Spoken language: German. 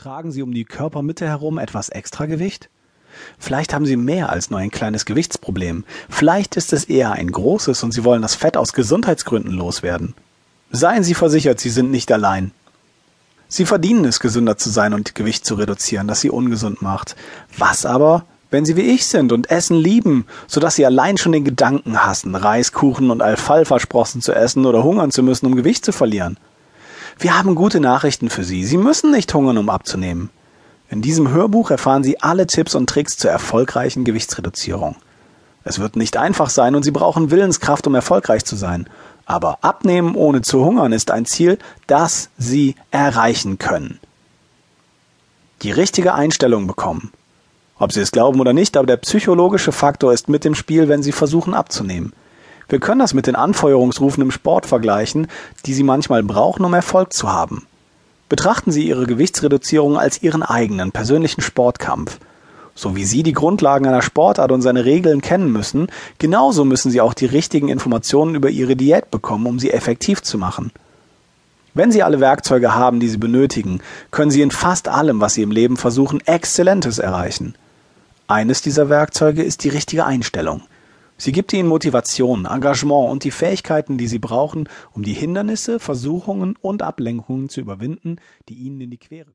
Tragen Sie um die Körpermitte herum etwas Extragewicht? Vielleicht haben Sie mehr als nur ein kleines Gewichtsproblem. Vielleicht ist es eher ein großes und Sie wollen das Fett aus Gesundheitsgründen loswerden. Seien Sie versichert, Sie sind nicht allein. Sie verdienen es, gesünder zu sein und Gewicht zu reduzieren, das Sie ungesund macht. Was aber, wenn Sie wie ich sind und Essen lieben, so dass Sie allein schon den Gedanken hassen, Reiskuchen und Alfalfa-Sprossen zu essen oder hungern zu müssen, um Gewicht zu verlieren? Wir haben gute Nachrichten für Sie. Sie müssen nicht hungern, um abzunehmen. In diesem Hörbuch erfahren Sie alle Tipps und Tricks zur erfolgreichen Gewichtsreduzierung. Es wird nicht einfach sein und Sie brauchen Willenskraft, um erfolgreich zu sein. Aber abnehmen ohne zu hungern ist ein Ziel, das Sie erreichen können. Die richtige Einstellung bekommen. Ob Sie es glauben oder nicht, aber der psychologische Faktor ist mit im Spiel, wenn Sie versuchen abzunehmen. Wir können das mit den Anfeuerungsrufen im Sport vergleichen, die Sie manchmal brauchen, um Erfolg zu haben. Betrachten Sie Ihre Gewichtsreduzierung als Ihren eigenen persönlichen Sportkampf. So wie Sie die Grundlagen einer Sportart und seine Regeln kennen müssen, genauso müssen Sie auch die richtigen Informationen über Ihre Diät bekommen, um sie effektiv zu machen. Wenn Sie alle Werkzeuge haben, die Sie benötigen, können Sie in fast allem, was Sie im Leben versuchen, Exzellentes erreichen. Eines dieser Werkzeuge ist die richtige Einstellung. Sie gibt ihnen Motivation, Engagement und die Fähigkeiten, die sie brauchen, um die Hindernisse, Versuchungen und Ablenkungen zu überwinden, die ihnen in die Quere kommen.